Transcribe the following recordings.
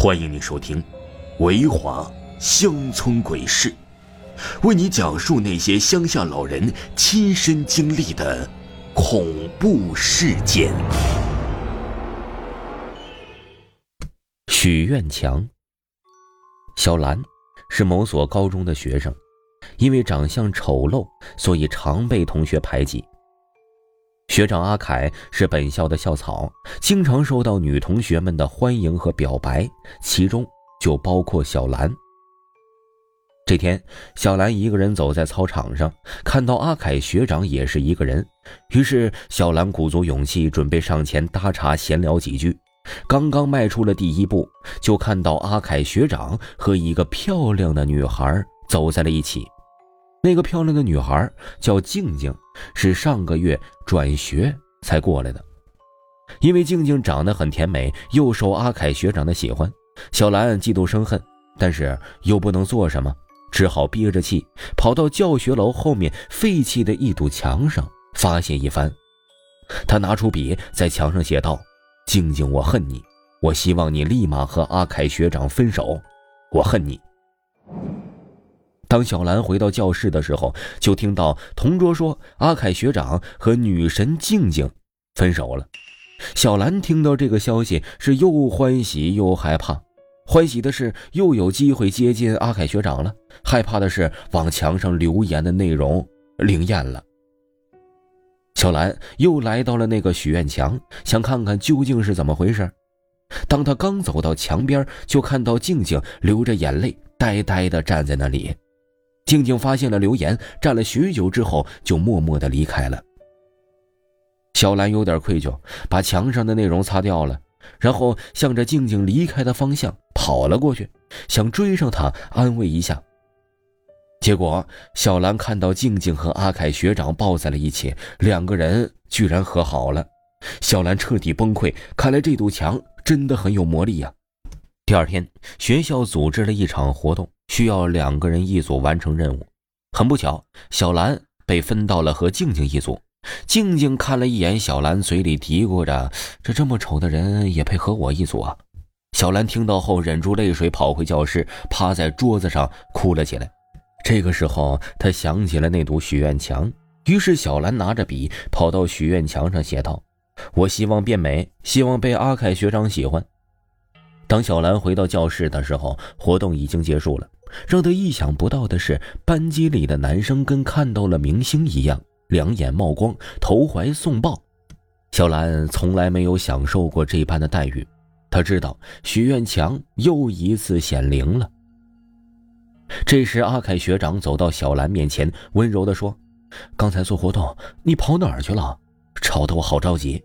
欢迎你收听《维华乡村鬼事》，为你讲述那些乡下老人亲身经历的恐怖事件。许愿墙。小兰是某所高中的学生，因为长相丑陋，所以常被同学排挤。学长阿凯是本校的校草，经常受到女同学们的欢迎和表白，其中就包括小兰。这天，小兰一个人走在操场上，看到阿凯学长也是一个人，于是小兰鼓足勇气，准备上前搭茬闲聊几句。刚刚迈出了第一步，就看到阿凯学长和一个漂亮的女孩走在了一起。那个漂亮的女孩叫静静，是上个月转学才过来的。因为静静长得很甜美，又受阿凯学长的喜欢，小兰嫉妒生恨，但是又不能做什么，只好憋着气跑到教学楼后面废弃的一堵墙上发泄一番。他拿出笔在墙上写道：“静静，我恨你，我希望你立马和阿凯学长分手，我恨你。”当小兰回到教室的时候，就听到同桌说阿凯学长和女神静静分手了。小兰听到这个消息是又欢喜又害怕，欢喜的是又有机会接近阿凯学长了，害怕的是往墙上留言的内容灵验了。小兰又来到了那个许愿墙，想看看究竟是怎么回事。当他刚走到墙边，就看到静静流着眼泪，呆呆地站在那里。静静发现了留言，站了许久之后，就默默的离开了。小兰有点愧疚，把墙上的内容擦掉了，然后向着静静离开的方向跑了过去，想追上她安慰一下。结果，小兰看到静静和阿凯学长抱在了一起，两个人居然和好了。小兰彻底崩溃，看来这堵墙真的很有魔力呀。第二天，学校组织了一场活动。需要两个人一组完成任务，很不巧，小兰被分到了和静静一组。静静看了一眼小兰，嘴里嘀咕着：“这这么丑的人也配和我一组啊？”小兰听到后，忍住泪水，跑回教室，趴在桌子上哭了起来。这个时候，她想起了那堵许愿墙，于是小兰拿着笔跑到许愿墙上写道：“我希望变美，希望被阿凯学长喜欢。”当小兰回到教室的时候，活动已经结束了。让他意想不到的是，班级里的男生跟看到了明星一样，两眼冒光，投怀送抱。小兰从来没有享受过这般的待遇，她知道许愿墙又一次显灵了。这时，阿凯学长走到小兰面前，温柔地说：“刚才做活动，你跑哪儿去了？吵得我好着急。”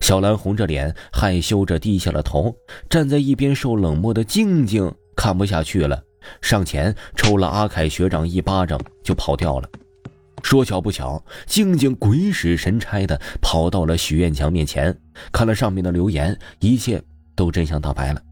小兰红着脸，害羞着低下了头。站在一边受冷漠的静静。看不下去了，上前抽了阿凯学长一巴掌，就跑掉了。说巧不巧，静静鬼使神差的跑到了许愿墙面前，看了上面的留言，一切都真相大白了。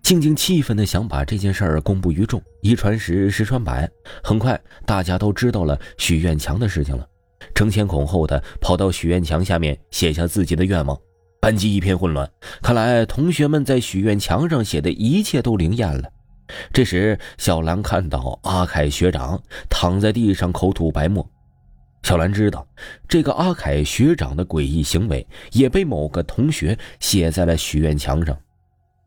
静静气愤的想把这件事儿公布于众，一传十，十传百，很快大家都知道了许愿墙的事情了，争先恐后的跑到许愿墙下面写下自己的愿望。班级一片混乱，看来同学们在许愿墙上写的一切都灵验了。这时，小兰看到阿凯学长躺在地上口吐白沫，小兰知道这个阿凯学长的诡异行为也被某个同学写在了许愿墙上。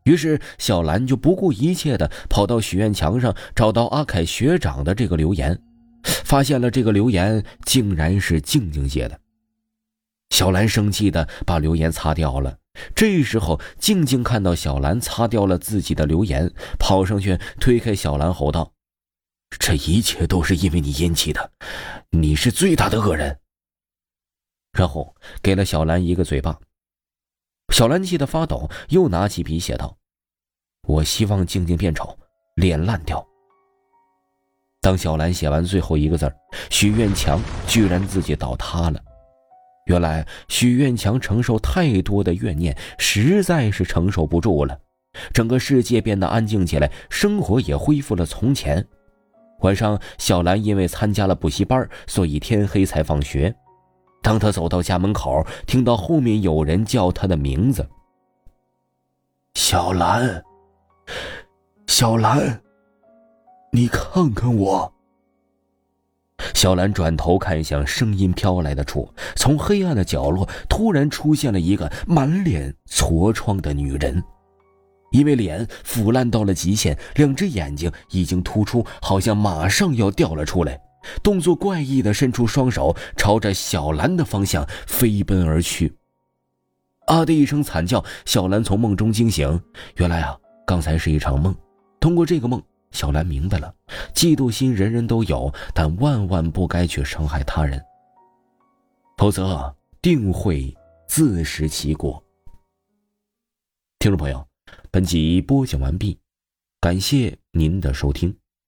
于是，小兰就不顾一切的跑到许愿墙上，找到阿凯学长的这个留言，发现了这个留言竟然是静静写的。小兰生气的把留言擦掉了。这时候，静静看到小兰擦掉了自己的留言，跑上去推开小兰，吼道：“这一切都是因为你引起的，你是最大的恶人。”然后给了小兰一个嘴巴。小兰气得发抖，又拿起笔写道：“我希望静静变丑，脸烂掉。”当小兰写完最后一个字许愿墙居然自己倒塌了。原来许愿墙承受太多的怨念，实在是承受不住了。整个世界变得安静起来，生活也恢复了从前。晚上，小兰因为参加了补习班，所以天黑才放学。当她走到家门口，听到后面有人叫她的名字，小兰，小兰，你看看我。小兰转头看向声音飘来的处，从黑暗的角落突然出现了一个满脸痤疮的女人，因为脸腐烂到了极限，两只眼睛已经突出，好像马上要掉了出来。动作怪异的伸出双手，朝着小兰的方向飞奔而去。啊的一声惨叫，小兰从梦中惊醒。原来啊，刚才是一场梦。通过这个梦，小兰明白了，嫉妒心人人都有，但万万不该去伤害他人，否则定会自食其果。听众朋友，本集播讲完毕，感谢您的收听。